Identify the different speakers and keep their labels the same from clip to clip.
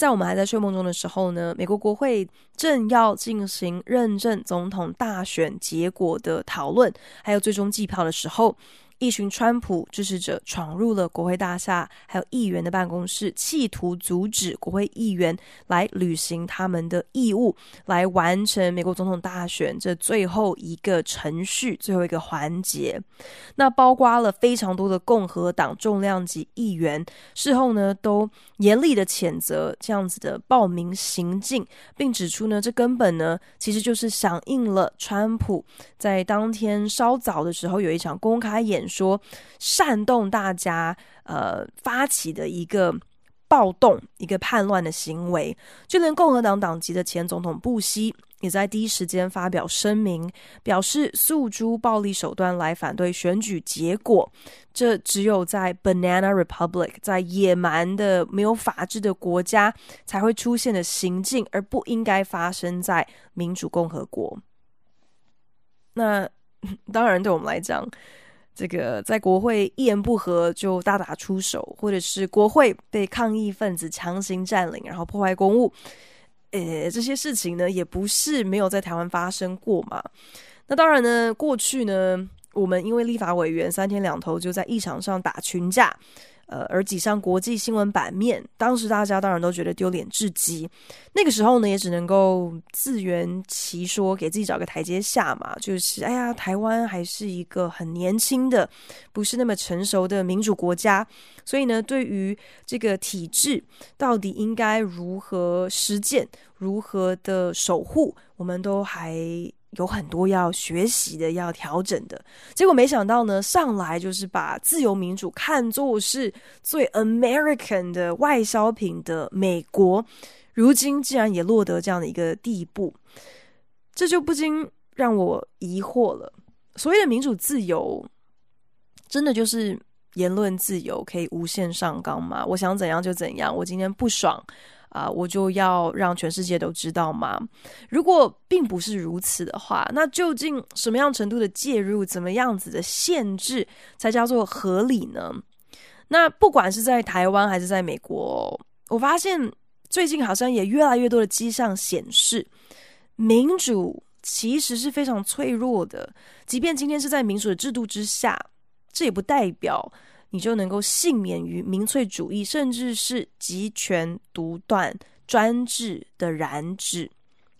Speaker 1: 在我们还在睡梦中的时候呢，美国国会正要进行认证总统大选结果的讨论，还有最终计票的时候。一群川普支持者闯入了国会大厦，还有议员的办公室，企图阻止国会议员来履行他们的义务，来完成美国总统大选这最后一个程序、最后一个环节。那包括了非常多的共和党重量级议员，事后呢都严厉的谴责这样子的暴民行径，并指出呢，这根本呢其实就是响应了川普在当天稍早的时候有一场公开演说煽动大家，呃，发起的一个暴动、一个叛乱的行为，就连共和党党籍的前总统布希也在第一时间发表声明，表示诉诸暴力手段来反对选举结果，这只有在 Banana Republic，在野蛮的、没有法治的国家才会出现的行径，而不应该发生在民主共和国。那 当然，对我们来讲。这个在国会一言不合就大打出手，或者是国会被抗议分子强行占领，然后破坏公物，呃，这些事情呢，也不是没有在台湾发生过嘛。那当然呢，过去呢，我们因为立法委员三天两头就在议场上打群架。呃，而挤上国际新闻版面，当时大家当然都觉得丢脸至极。那个时候呢，也只能够自圆其说，给自己找个台阶下嘛。就是，哎呀，台湾还是一个很年轻的，不是那么成熟的民主国家，所以呢，对于这个体制到底应该如何实践，如何的守护，我们都还。有很多要学习的，要调整的。结果没想到呢，上来就是把自由民主看作是最 American 的外销品的美国，如今竟然也落得这样的一个地步，这就不禁让我疑惑了。所谓的民主自由，真的就是言论自由可以无限上纲吗？我想怎样就怎样，我今天不爽。啊，我就要让全世界都知道吗？如果并不是如此的话，那究竟什么样程度的介入，怎么样子的限制才叫做合理呢？那不管是在台湾还是在美国，我发现最近好像也越来越多的迹象显示，民主其实是非常脆弱的。即便今天是在民主的制度之下，这也不代表。你就能够幸免于民粹主义，甚至是集权独断专制的染指。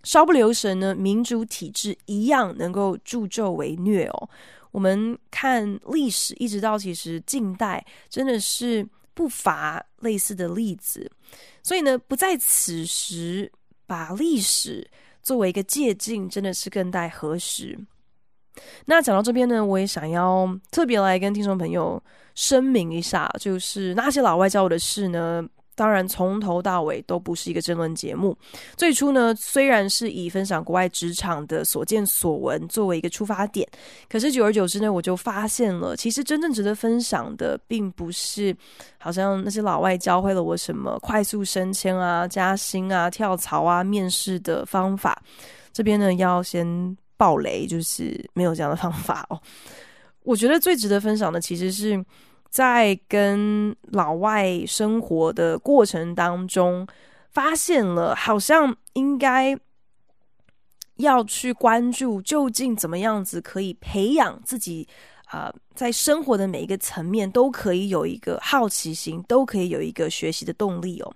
Speaker 1: 稍不留神呢，民主体制一样能够助纣为虐哦。我们看历史，一直到其实近代，真的是不乏类似的例子。所以呢，不在此时把历史作为一个借镜，真的是更待何时？那讲到这边呢，我也想要特别来跟听众朋友。声明一下，就是那些老外教我的事呢，当然从头到尾都不是一个争论节目。最初呢，虽然是以分享国外职场的所见所闻作为一个出发点，可是久而久之呢，我就发现了，其实真正值得分享的，并不是好像那些老外教会了我什么快速升迁啊、加薪啊、跳槽啊、面试的方法。这边呢，要先暴雷，就是没有这样的方法哦。我觉得最值得分享的，其实是。在跟老外生活的过程当中，发现了好像应该要去关注究竟怎么样子可以培养自己啊、在生活的每一个层面都可以有一个好奇心，都可以有一个学习的动力哦。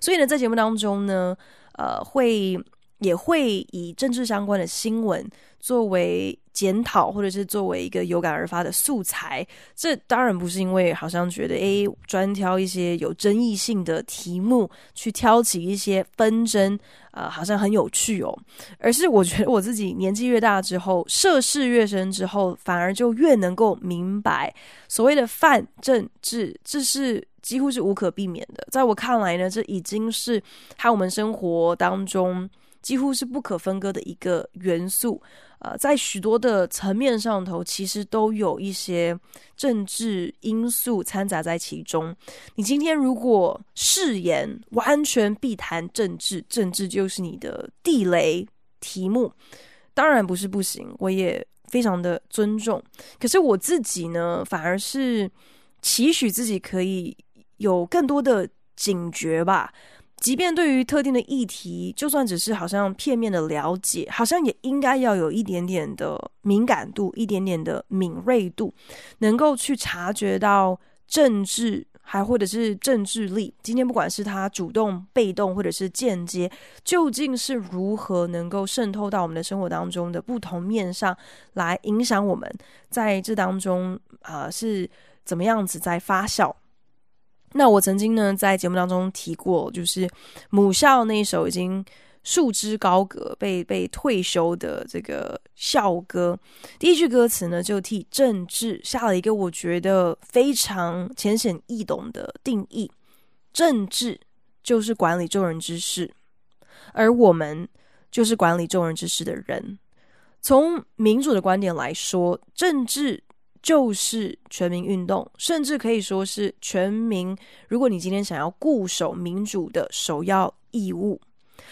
Speaker 1: 所以呢，在节目当中呢，呃，会也会以政治相关的新闻作为。检讨，或者是作为一个有感而发的素材，这当然不是因为好像觉得诶，专挑一些有争议性的题目去挑起一些纷争，啊、呃，好像很有趣哦，而是我觉得我自己年纪越大之后，涉世越深之后，反而就越能够明白所谓的泛政治，这是几乎是无可避免的。在我看来呢，这已经是和我们生活当中。几乎是不可分割的一个元素。呃，在许多的层面上头，其实都有一些政治因素掺杂在其中。你今天如果誓言完全避谈政治，政治就是你的地雷题目，当然不是不行，我也非常的尊重。可是我自己呢，反而是期许自己可以有更多的警觉吧。即便对于特定的议题，就算只是好像片面的了解，好像也应该要有一点点的敏感度，一点点的敏锐度，能够去察觉到政治，还或者是政治力。今天不管是他主动、被动，或者是间接，究竟是如何能够渗透到我们的生活当中的不同面上来影响我们，在这当中啊、呃，是怎么样子在发酵。那我曾经呢，在节目当中提过，就是母校那一首已经束之高阁、被被退休的这个校歌，第一句歌词呢，就替政治下了一个我觉得非常浅显易懂的定义：政治就是管理众人之事，而我们就是管理众人之事的人。从民主的观点来说，政治。就是全民运动，甚至可以说是全民。如果你今天想要固守民主的首要义务，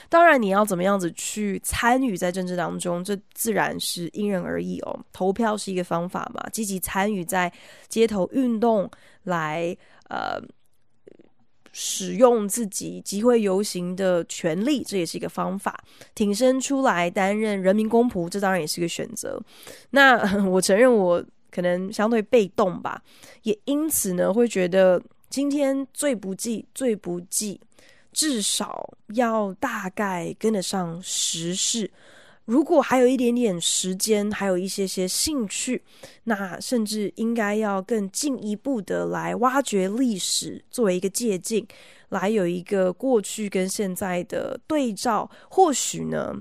Speaker 1: 当然你要怎么样子去参与在政治当中，这自然是因人而异哦。投票是一个方法嘛，积极参与在街头运动来呃使用自己集会游行的权利，这也是一个方法。挺身出来担任人民公仆，这当然也是一个选择。那 我承认我。可能相对被动吧，也因此呢，会觉得今天最不济、最不济，至少要大概跟得上时事。如果还有一点点时间，还有一些些兴趣，那甚至应该要更进一步的来挖掘历史，作为一个借鉴，来有一个过去跟现在的对照。或许呢。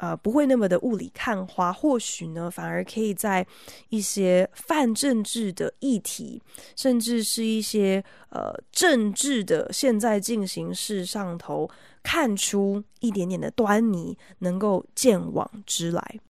Speaker 1: 啊、呃，不会那么的雾里看花，或许呢，反而可以在一些泛政治的议题，甚至是一些呃政治的现在进行式上头，看出一点点的端倪，能够见往之来。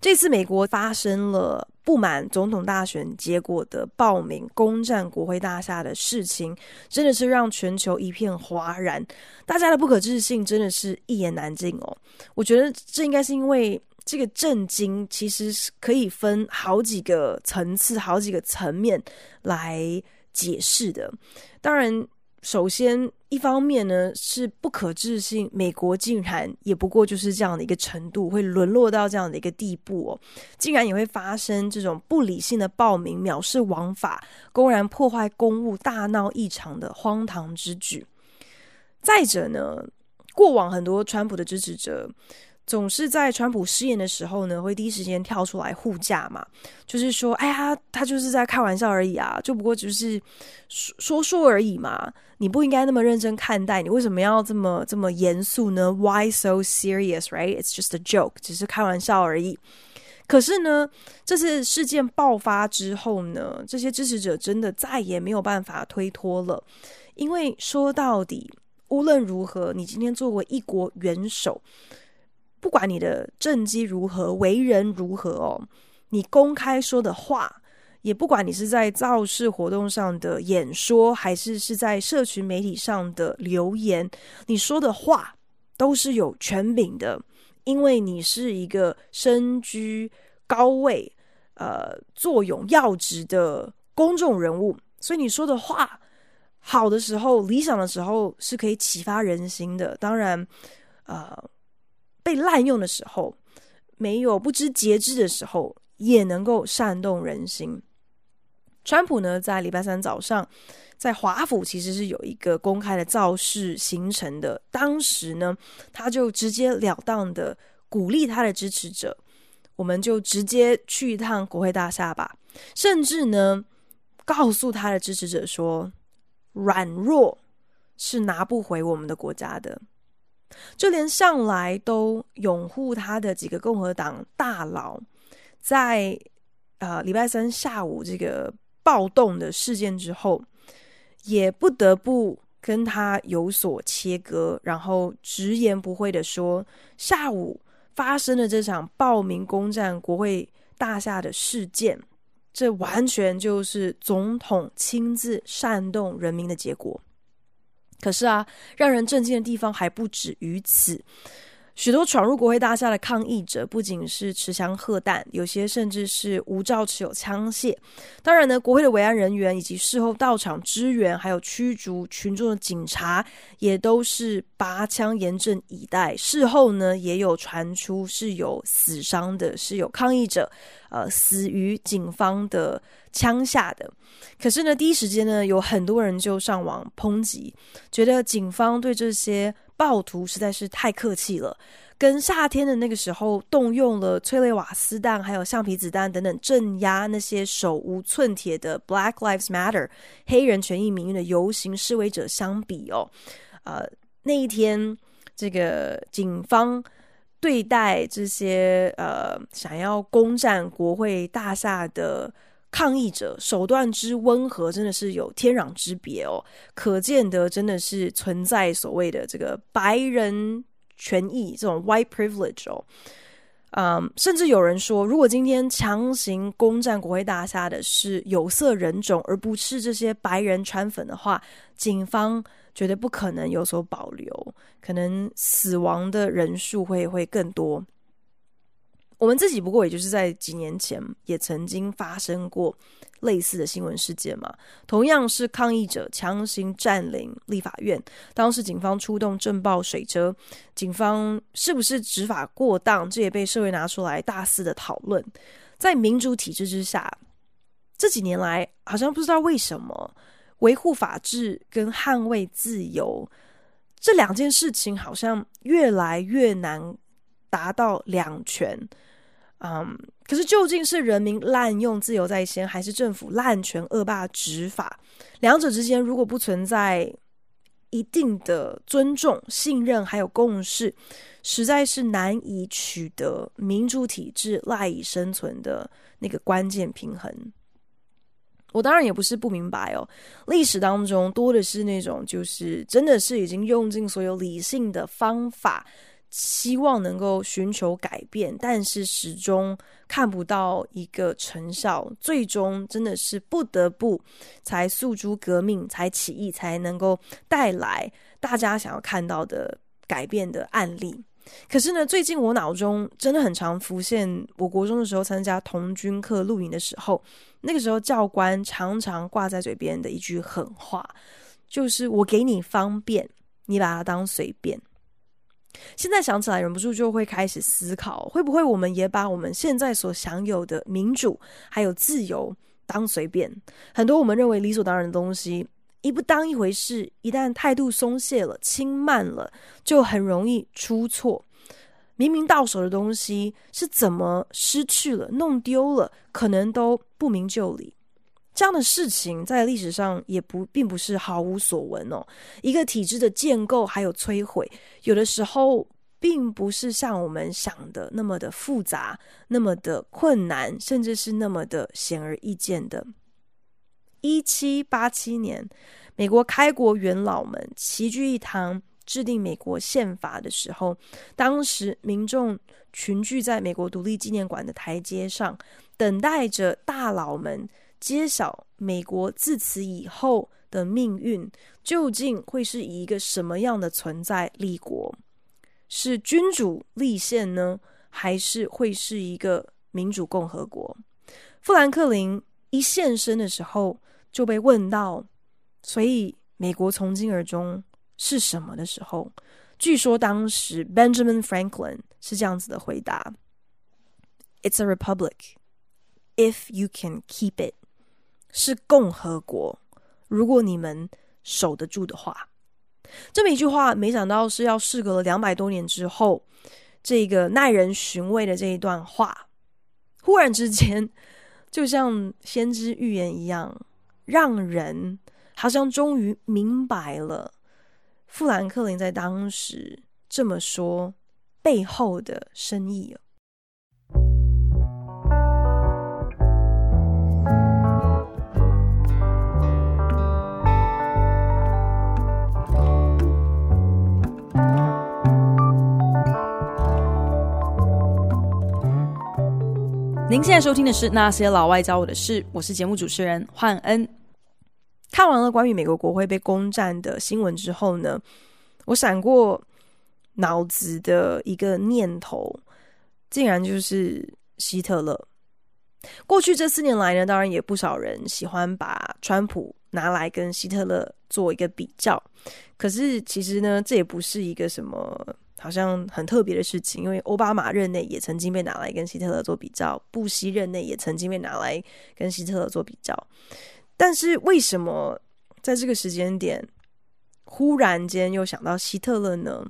Speaker 1: 这次美国发生了不满总统大选结果的报名攻占国会大厦的事情，真的是让全球一片哗然。大家的不可置信真的是一言难尽哦。我觉得这应该是因为这个震惊其实是可以分好几个层次、好几个层面来解释的。当然。首先，一方面呢是不可置信，美国竟然也不过就是这样的一个程度，会沦落到这样的一个地步哦，竟然也会发生这种不理性的暴民藐视王法、公然破坏公务、大闹异常的荒唐之举。再者呢，过往很多川普的支持者。总是在川普失言的时候呢，会第一时间跳出来护驾嘛，就是说，哎呀，他就是在开玩笑而已啊，就不过就是说说而已嘛，你不应该那么认真看待，你为什么要这么这么严肃呢？Why so serious, right? It's just a joke，只是开玩笑而已。可是呢，这次事件爆发之后呢，这些支持者真的再也没有办法推脱了，因为说到底，无论如何，你今天作为一国元首。不管你的政绩如何，为人如何哦，你公开说的话，也不管你是在造势活动上的演说，还是是在社群媒体上的留言，你说的话都是有权柄的，因为你是一个身居高位、呃，坐拥要职的公众人物，所以你说的话，好的时候、理想的时候是可以启发人心的。当然，呃。被滥用的时候，没有不知节制的时候，也能够煽动人心。川普呢，在礼拜三早上，在华府其实是有一个公开的造势行程的。当时呢，他就直截了当的鼓励他的支持者，我们就直接去一趟国会大厦吧。甚至呢，告诉他的支持者说，软弱是拿不回我们的国家的。就连向来都拥护他的几个共和党大佬，在呃礼拜三下午这个暴动的事件之后，也不得不跟他有所切割，然后直言不讳的说，下午发生了这场暴民攻占国会大厦的事件，这完全就是总统亲自煽动人民的结果。可是啊，让人震惊的地方还不止于此。许多闯入国会大厦的抗议者，不仅是持枪喝弹，有些甚至是无照持有枪械。当然呢，国会的维安人员以及事后到场支援，还有驱逐群众的警察，也都是拔枪严阵以待。事后呢，也有传出是有死伤的，是有抗议者呃死于警方的枪下的。可是呢，第一时间呢，有很多人就上网抨击，觉得警方对这些。暴徒实在是太客气了，跟夏天的那个时候动用了催泪瓦斯弹、还有橡皮子弹等等镇压那些手无寸铁的 Black Lives Matter 黑人权益民运的游行示威者相比哦，呃，那一天这个警方对待这些呃想要攻占国会大厦的。抗议者手段之温和，真的是有天壤之别哦，可见得真的是存在所谓的这个白人权益这种 white privilege 哦，嗯，甚至有人说，如果今天强行攻占国会大厦的是有色人种，而不是这些白人川粉的话，警方绝对不可能有所保留，可能死亡的人数会会更多。我们自己不过也就是在几年前也曾经发生过类似的新闻事件嘛，同样是抗议者强行占领立法院，当时警方出动震爆水车，警方是不是执法过当，这也被社会拿出来大肆的讨论。在民主体制之下，这几年来好像不知道为什么维护法治跟捍卫自由这两件事情好像越来越难达到两全。嗯可是究竟是人民滥用自由在先，还是政府滥权恶霸执法？两者之间如果不存在一定的尊重、信任，还有共识，实在是难以取得民主体制赖以生存的那个关键平衡。我当然也不是不明白哦，历史当中多的是那种，就是真的是已经用尽所有理性的方法。希望能够寻求改变，但是始终看不到一个成效，最终真的是不得不才诉诸革命，才起义，才能够带来大家想要看到的改变的案例。可是呢，最近我脑中真的很常浮现，我国中的时候参加童军课露营的时候，那个时候教官常常挂在嘴边的一句狠话，就是“我给你方便，你把它当随便”。现在想起来，忍不住就会开始思考，会不会我们也把我们现在所享有的民主还有自由当随便？很多我们认为理所当然的东西，一不当一回事，一旦态度松懈了、轻慢了，就很容易出错。明明到手的东西是怎么失去了、弄丢了，可能都不明就里。这样的事情在历史上也不并不是毫无所闻哦。一个体制的建构还有摧毁，有的时候并不是像我们想的那么的复杂、那么的困难，甚至是那么的显而易见的。一七八七年，美国开国元老们齐聚一堂制定美国宪法的时候，当时民众群聚在美国独立纪念馆的台阶上，等待着大佬们。揭晓美国自此以后的命运究竟会是以一个什么样的存在立国？是君主立宪呢，还是会是一个民主共和国？富兰克林一现身的时候就被问到，所以美国从今而终是什么的时候，据说当时 Benjamin Franklin 是这样子的回答：“It's a republic if you can keep it。”是共和国，如果你们守得住的话。这么一句话，没想到是要事隔了两百多年之后，这个耐人寻味的这一段话，忽然之间，就像先知预言一样，让人好像终于明白了富兰克林在当时这么说背后的深意。您现在收听的是《那些老外教我的事》，我是节目主持人焕恩。看完了关于美国国会被攻占的新闻之后呢，我闪过脑子的一个念头，竟然就是希特勒。过去这四年来呢，当然也不少人喜欢把川普拿来跟希特勒做一个比较，可是其实呢，这也不是一个什么。好像很特别的事情，因为奥巴马任内也曾经被拿来跟希特勒做比较，布希任内也曾经被拿来跟希特勒做比较。但是为什么在这个时间点忽然间又想到希特勒呢？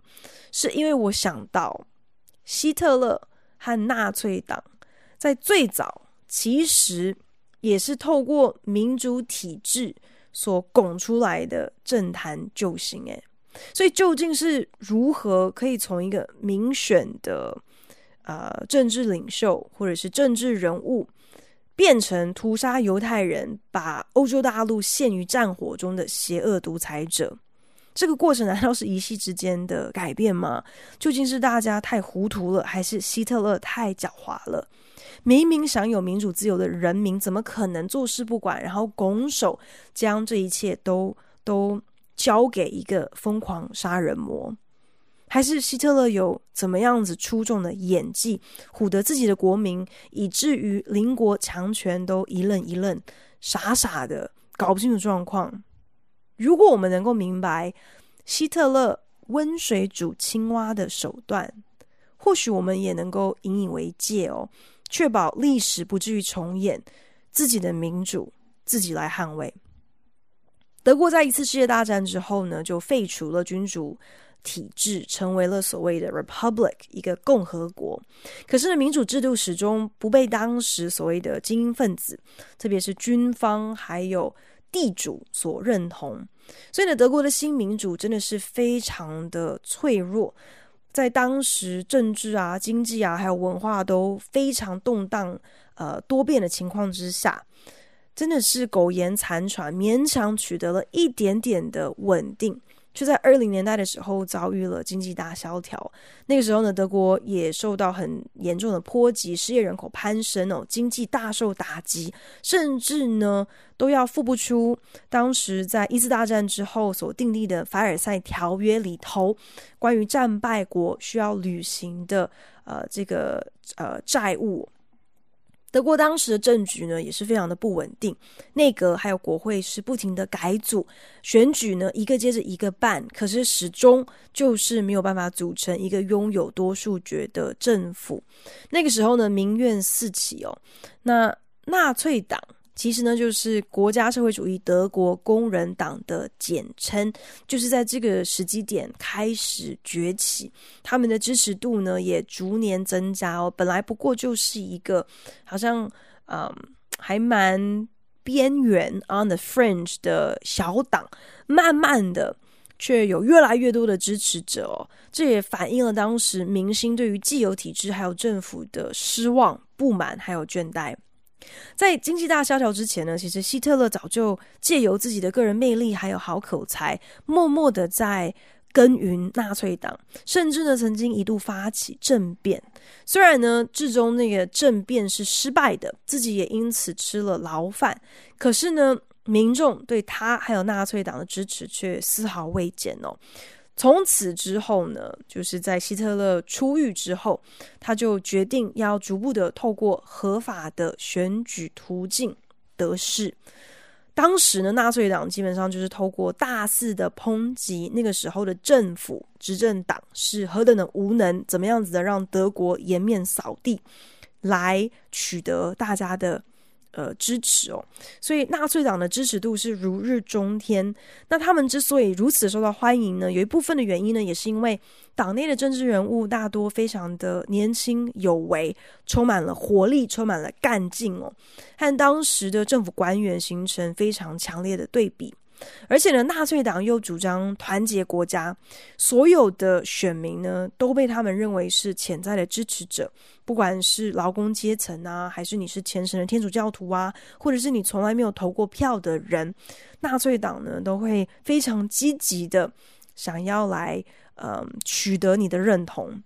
Speaker 1: 是因为我想到希特勒和纳粹党在最早其实也是透过民主体制所拱出来的政坛救星，诶。所以究竟是如何可以从一个民选的呃政治领袖或者是政治人物，变成屠杀犹太人、把欧洲大陆陷于战火中的邪恶独裁者？这个过程难道是一夕之间的改变吗？究竟是大家太糊涂了，还是希特勒太狡猾了？明明享有民主自由的人民，怎么可能坐视不管，然后拱手将这一切都都？交给一个疯狂杀人魔，还是希特勒有怎么样子出众的演技，唬得自己的国民，以至于邻国强权都一愣一愣，傻傻的搞不清楚状况。如果我们能够明白希特勒温水煮青蛙的手段，或许我们也能够引以为戒哦，确保历史不至于重演，自己的民主自己来捍卫。德国在一次世界大战之后呢，就废除了君主体制，成为了所谓的 republic，一个共和国。可是呢，民主制度始终不被当时所谓的精英分子，特别是军方还有地主所认同。所以呢，德国的新民主真的是非常的脆弱，在当时政治啊、经济啊还有文化都非常动荡、呃多变的情况之下。真的是苟延残喘，勉强取得了一点点的稳定，却在二零年代的时候遭遇了经济大萧条。那个时候呢，德国也受到很严重的波及，失业人口攀升哦，经济大受打击，甚至呢都要付不出当时在一次大战之后所订立的凡尔赛条约里头关于战败国需要履行的呃这个呃债务。德国当时的政局呢，也是非常的不稳定，内阁还有国会是不停的改组，选举呢一个接着一个办，可是始终就是没有办法组成一个拥有多数决的政府。那个时候呢，民怨四起哦，那纳粹党。其实呢，就是国家社会主义德国工人党的简称，就是在这个时机点开始崛起，他们的支持度呢也逐年增加哦。本来不过就是一个好像嗯还蛮边缘 on the fringe 的小党，慢慢的却有越来越多的支持者哦。这也反映了当时民心对于既有体制还有政府的失望、不满还有倦怠。在经济大萧条之前呢，其实希特勒早就借由自己的个人魅力还有好口才，默默的在耕耘纳粹党，甚至呢曾经一度发起政变。虽然呢最终那个政变是失败的，自己也因此吃了牢饭，可是呢民众对他还有纳粹党的支持却丝毫未减哦。从此之后呢，就是在希特勒出狱之后，他就决定要逐步的透过合法的选举途径得势。当时呢，纳粹党基本上就是透过大肆的抨击那个时候的政府执政党是何等的无能，怎么样子的让德国颜面扫地，来取得大家的。呃，支持哦，所以纳粹党的支持度是如日中天。那他们之所以如此受到欢迎呢，有一部分的原因呢，也是因为党内的政治人物大多非常的年轻有为，充满了活力，充满了干劲哦，和当时的政府官员形成非常强烈的对比。而且呢，纳粹党又主张团结国家，所有的选民呢都被他们认为是潜在的支持者，不管是劳工阶层啊，还是你是虔诚的天主教徒啊，或者是你从来没有投过票的人，纳粹党呢都会非常积极的想要来，嗯、呃，取得你的认同。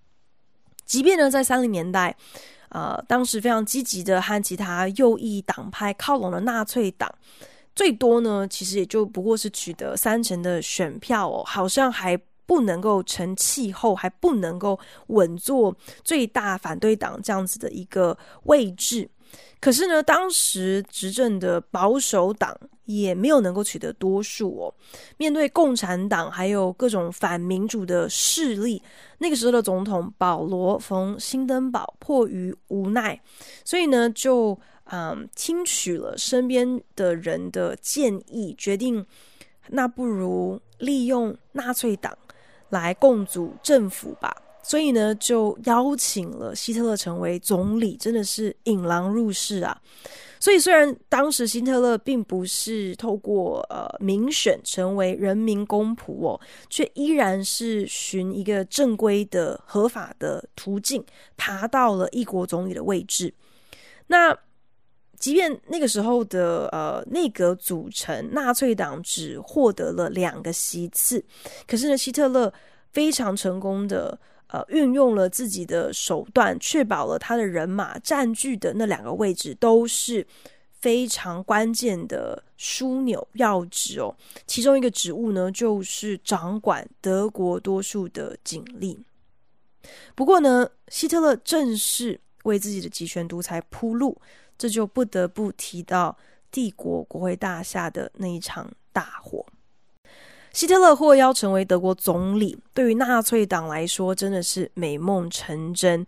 Speaker 1: 即便呢，在三零年代，呃，当时非常积极的和其他右翼党派靠拢的纳粹党，最多呢，其实也就不过是取得三成的选票哦，好像还不能够成气候，还不能够稳坐最大反对党这样子的一个位置。可是呢，当时执政的保守党也没有能够取得多数哦。面对共产党还有各种反民主的势力，那个时候的总统保罗·冯·新登堡迫于无奈，所以呢，就嗯听取了身边的人的建议，决定那不如利用纳粹党来共组政府吧。所以呢，就邀请了希特勒成为总理，真的是引狼入室啊！所以虽然当时希特勒并不是透过呃民选成为人民公仆哦，却依然是循一个正规的合法的途径爬到了一国总理的位置。那即便那个时候的呃内阁组成，纳粹党只获得了两个席次，可是呢，希特勒非常成功的。呃，运用了自己的手段，确保了他的人马占据的那两个位置都是非常关键的枢纽要职哦。其中一个职务呢，就是掌管德国多数的警力。不过呢，希特勒正式为自己的集权独裁铺路，这就不得不提到帝国国会大厦的那一场大火。希特勒获邀成为德国总理，对于纳粹党来说真的是美梦成真，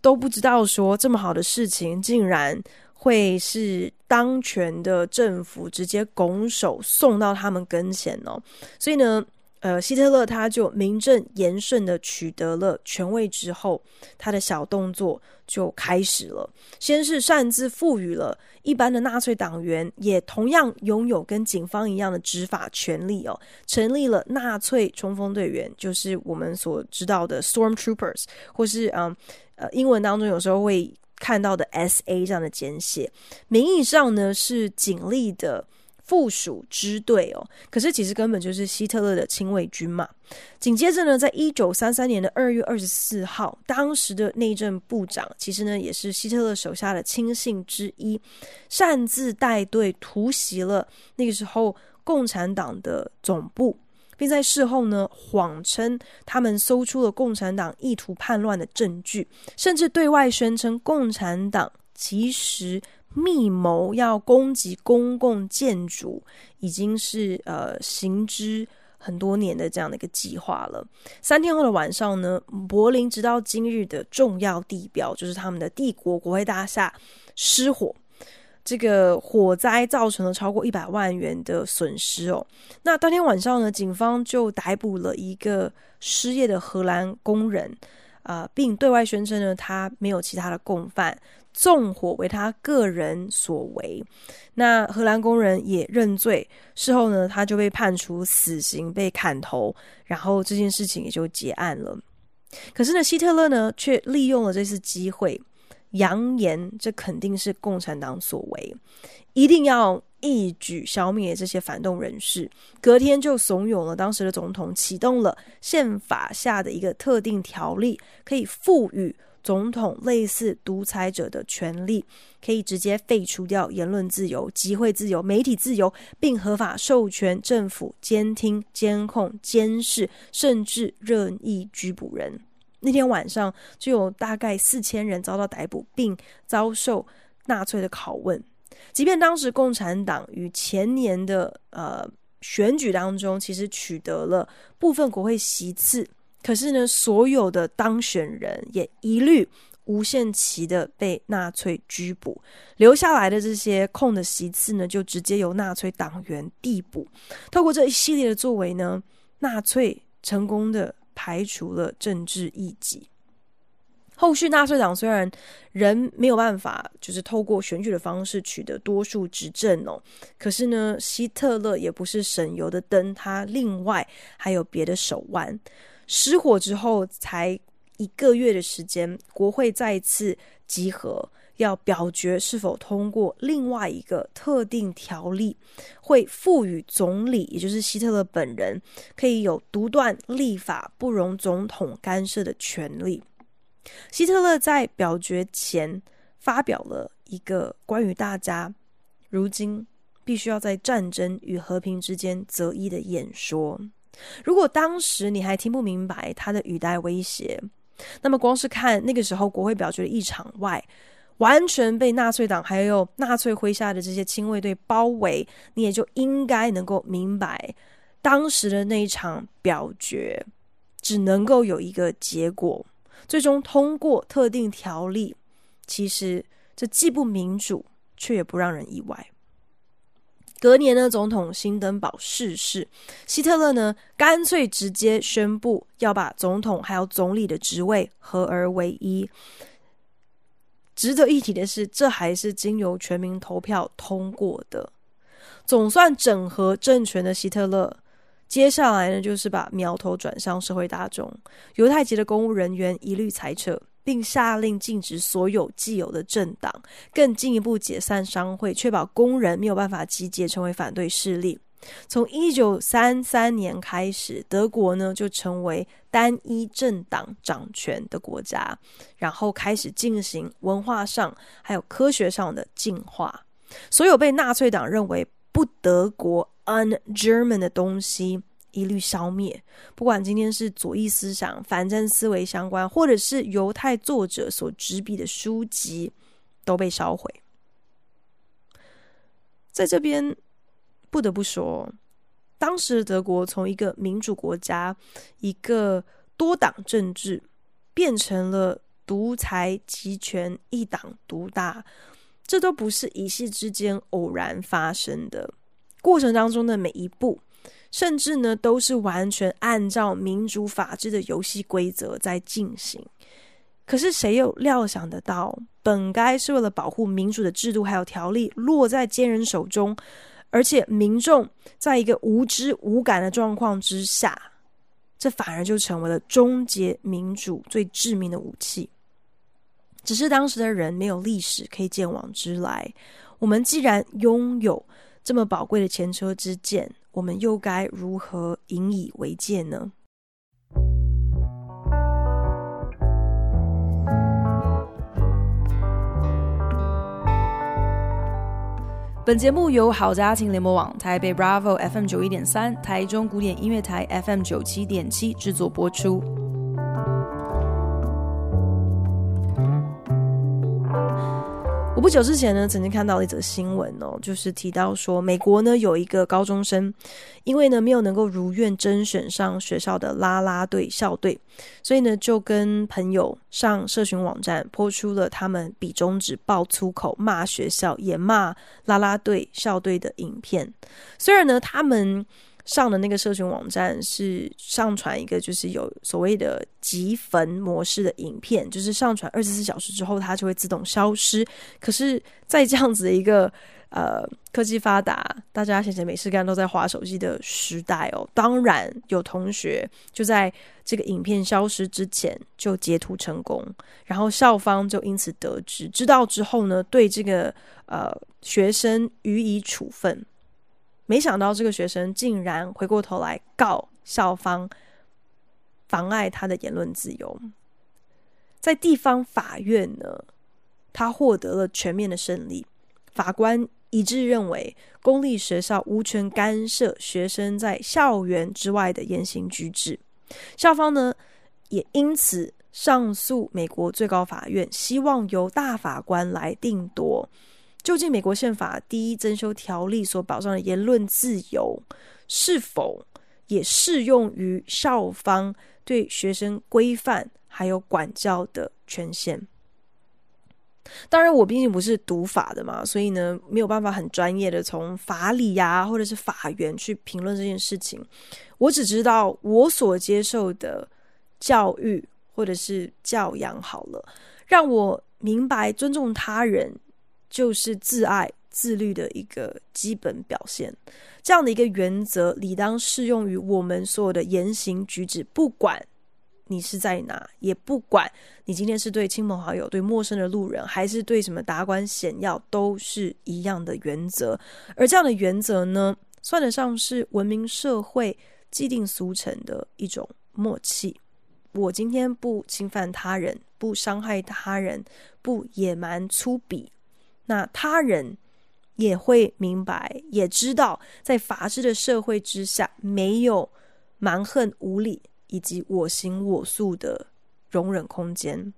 Speaker 1: 都不知道说这么好的事情竟然会是当权的政府直接拱手送到他们跟前哦，所以呢。呃，希特勒他就名正言顺的取得了权位之后，他的小动作就开始了。先是擅自赋予了一般的纳粹党员也同样拥有跟警方一样的执法权利哦，成立了纳粹冲锋队员，就是我们所知道的 Stormtroopers，或是嗯呃英文当中有时候会看到的 SA 这样的简写，名义上呢是警力的。附属支队哦，可是其实根本就是希特勒的亲卫军嘛。紧接着呢，在一九三三年的二月二十四号，当时的内政部长其实呢也是希特勒手下的亲信之一，擅自带队突袭了那个时候共产党的总部，并在事后呢谎称他们搜出了共产党意图叛乱的证据，甚至对外宣称共产党其实。密谋要攻击公共建筑，已经是呃行之很多年的这样的一个计划了。三天后的晚上呢，柏林直到今日的重要地标，就是他们的帝国国会大厦失火，这个火灾造成了超过一百万元的损失哦。那当天晚上呢，警方就逮捕了一个失业的荷兰工人啊，呃，并对外宣称呢，他没有其他的共犯。纵火为他个人所为，那荷兰工人也认罪。事后呢，他就被判处死刑，被砍头，然后这件事情也就结案了。可是呢，希特勒呢，却利用了这次机会，扬言这肯定是共产党所为，一定要一举消灭这些反动人士。隔天就怂恿了当时的总统启动了宪法下的一个特定条例，可以赋予。总统类似独裁者的权力，可以直接废除掉言论自由、集会自由、媒体自由，并合法授权政府监听、监控、监视，甚至任意拘捕人。那天晚上就有大概四千人遭到逮捕，并遭受纳粹的拷问。即便当时共产党于前年的呃选举当中，其实取得了部分国会席次。可是呢，所有的当选人也一律无限期的被纳粹拘捕，留下来的这些空的席次呢，就直接由纳粹党员递补。透过这一系列的作为呢，纳粹成功的排除了政治异己。后续纳粹党虽然仍没有办法，就是透过选举的方式取得多数执政哦，可是呢，希特勒也不是省油的灯，他另外还有别的手腕。失火之后，才一个月的时间，国会再次集合，要表决是否通过另外一个特定条例，会赋予总理，也就是希特勒本人，可以有独断立法、不容总统干涉的权利。希特勒在表决前发表了一个关于大家如今必须要在战争与和平之间择一的演说。如果当时你还听不明白他的语带威胁，那么光是看那个时候国会表决的议场外，完全被纳粹党还有纳粹麾下的这些亲卫队包围，你也就应该能够明白，当时的那一场表决只能够有一个结果，最终通过特定条例。其实这既不民主，却也不让人意外。隔年呢，总统辛登堡逝世，希特勒呢干脆直接宣布要把总统还有总理的职位合而为一。值得一提的是，这还是经由全民投票通过的。总算整合政权的希特勒，接下来呢，就是把苗头转向社会大众。犹太籍的公务人员一律裁撤，并下令禁止所有既有的政党，更进一步解散商会，确保工人没有办法集结成为反对势力。从一九三三年开始，德国呢就成为单一政党掌权的国家，然后开始进行文化上还有科学上的进化。所有被纳粹党认为不德国 （un-German） 的东西一律消灭，不管今天是左翼思想、反战思维相关，或者是犹太作者所执笔的书籍，都被烧毁。在这边。不得不说，当时的德国从一个民主国家、一个多党政治，变成了独裁集权、一党独大，这都不是一夕之间偶然发生的。过程当中的每一步，甚至呢，都是完全按照民主法治的游戏规则在进行。可是，谁又料想得到，本该是为了保护民主的制度还有条例，落在奸人手中。而且民众在一个无知无感的状况之下，这反而就成为了终结民主最致命的武器。只是当时的人没有历史可以鉴往知来，我们既然拥有这么宝贵的前车之鉴，我们又该如何引以为戒呢？本节目由好家庭联播网、台北 Bravo FM 九一点三、台中古典音乐台 FM 九七点七制作播出。我不久之前呢，曾经看到一则新闻哦，就是提到说，美国呢有一个高中生，因为呢没有能够如愿甄选上学校的啦啦队校队，所以呢就跟朋友上社群网站，抛出了他们比中指、爆粗口、骂学校，也骂啦啦队校队的影片。虽然呢他们。上的那个社群网站是上传一个就是有所谓的集焚模式的影片，就是上传二十四小时之后它就会自动消失。可是，在这样子的一个呃科技发达，大家闲闲没事干都在滑手机的时代哦，当然有同学就在这个影片消失之前就截图成功，然后校方就因此得知，知道之后呢，对这个呃学生予以处分。没想到这个学生竟然回过头来告校方妨碍他的言论自由，在地方法院呢，他获得了全面的胜利。法官一致认为，公立学校无权干涉学生在校园之外的言行举止。校方呢，也因此上诉美国最高法院，希望由大法官来定夺。究竟美国宪法第一增修条例所保障的言论自由，是否也适用于校方对学生规范还有管教的权限？当然，我毕竟不是读法的嘛，所以呢，没有办法很专业的从法理呀、啊，或者是法源去评论这件事情。我只知道我所接受的教育或者是教养好了，让我明白尊重他人。就是自爱自律的一个基本表现，这样的一个原则理当适用于我们所有的言行举止，不管你是在哪，也不管你今天是对亲朋好友、对陌生的路人，还是对什么达官显要，都是一样的原则。而这样的原则呢，算得上是文明社会既定俗成的一种默契。我今天不侵犯他人，不伤害他人，不野蛮粗鄙，那他人也会明白，也知道，在法治的社会之下，没有蛮横无理以及我行我素的容忍空间。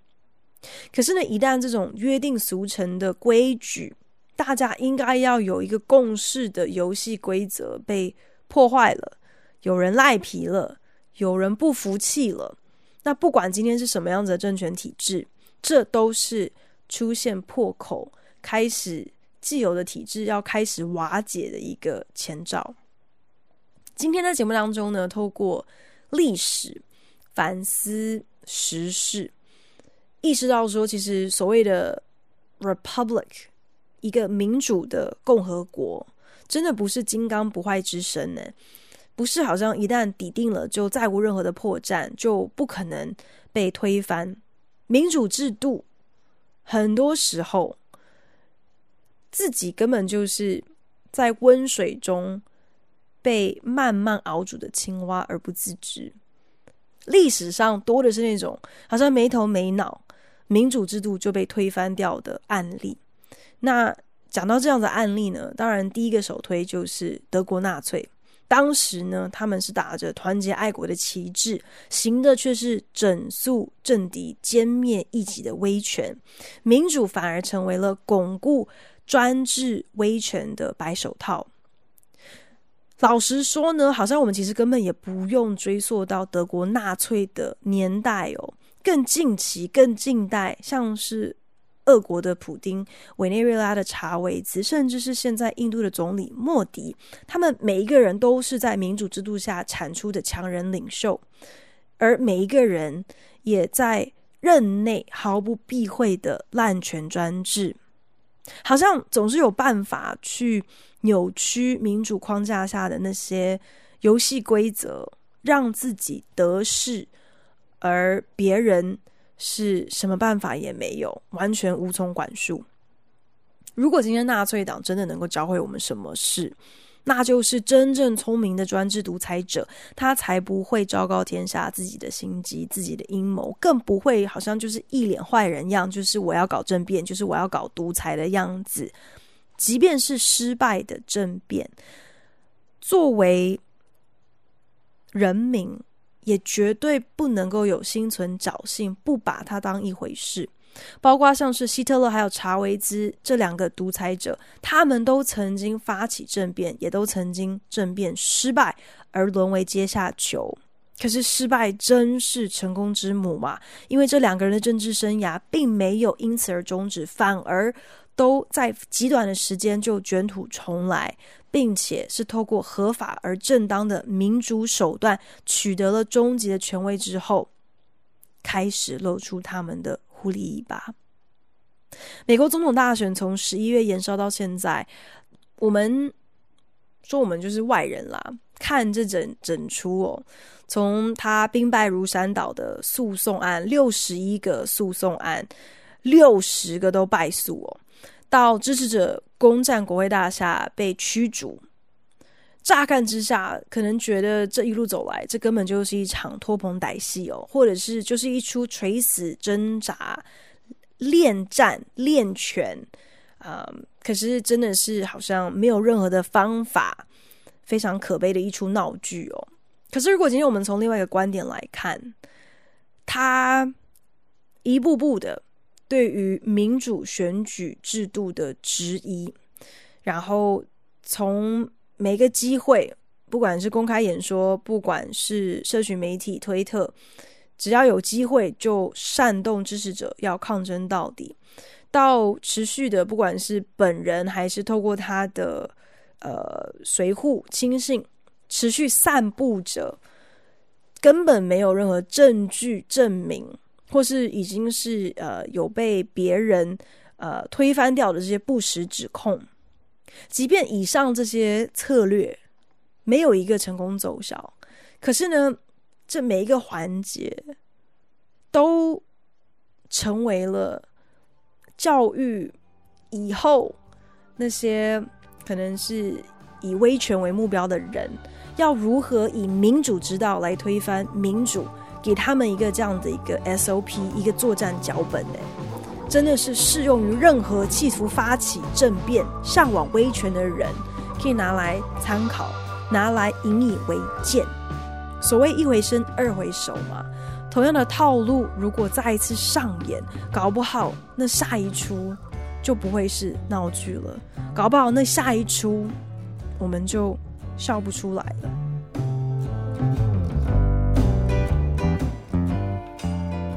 Speaker 1: 可是呢，一旦这种约定俗成的规矩，大家应该要有一个共识的游戏规则被破坏了，有人赖皮了，有人不服气了，那不管今天是什么样子的政权体制，这都是出现破口，开始既有的体制要开始瓦解的一个前兆。今天在节目当中呢，透过历史反思时事。意识到说，其实所谓的 republic，一个民主的共和国，真的不是金刚不坏之身呢，不是好像一旦抵定了就再无任何的破绽，就不可能被推翻。民主制度很多时候自己根本就是在温水中被慢慢熬煮的青蛙而不自知。历史上多的是那种好像没头没脑。民主制度就被推翻掉的案例。那讲到这样的案例呢，当然第一个首推就是德国纳粹。当时呢，他们是打着团结爱国的旗帜，行的却是整肃政敌、歼灭异己的威权。民主反而成为了巩固专制威权的白手套。老实说呢，好像我们其实根本也不用追溯到德国纳粹的年代哦。更近期、更近代，像是俄国的普丁、委内瑞拉的查韦兹，甚至是现在印度的总理莫迪，他们每一个人都是在民主制度下产出的强人领袖，而每一个人也在任内毫不避讳的滥权专制，好像总是有办法去扭曲民主框架下的那些游戏规则，让自己得势。而别人是什么办法也没有，完全无从管束。如果今天纳粹党真的能够教会我们什么事，那就是真正聪明的专制独裁者，他才不会昭告天下自己的心机、自己的阴谋，更不会好像就是一脸坏人样，就是我要搞政变，就是我要搞独裁的样子。即便是失败的政变，作为人民。也绝对不能够有心存侥幸，不把它当一回事。包括像是希特勒还有查韦兹这两个独裁者，他们都曾经发起政变，也都曾经政变失败而沦为阶下囚。可是失败真是成功之母嘛？因为这两个人的政治生涯并没有因此而终止，反而都在极短的时间就卷土重来。并且是透过合法而正当的民主手段取得了终极的权威之后，开始露出他们的狐狸尾巴。美国总统大选从十一月延烧到现在，我们说我们就是外人啦，看这整整出哦，从他兵败如山倒的诉讼案，六十一个诉讼案，六十个都败诉哦。到支持者攻占国会大厦被驱逐，乍看之下，可能觉得这一路走来，这根本就是一场托棚歹戏哦，或者是就是一出垂死挣扎、恋战、恋权啊、可是真的是好像没有任何的方法，非常可悲的一出闹剧哦。可是如果今天我们从另外一个观点来看，他一步步的。对于民主选举制度的质疑，然后从每个机会，不管是公开演说，不管是社群媒体推特，只要有机会就煽动支持者要抗争到底，到持续的，不管是本人还是透过他的呃随扈亲信，持续散布着根本没有任何证据证明。或是已经是呃有被别人呃推翻掉的这些不实指控，即便以上这些策略没有一个成功奏效，可是呢，这每一个环节都成为了教育以后那些可能是以威权为目标的人，要如何以民主之道来推翻民主。给他们一个这样的一个 SOP，一个作战脚本呢，真的是适用于任何企图发起政变、向往威权的人，可以拿来参考，拿来引以为鉴。所谓一回生，二回熟嘛。同样的套路，如果再一次上演，搞不好那下一出就不会是闹剧了，搞不好那下一出我们就笑不出来了。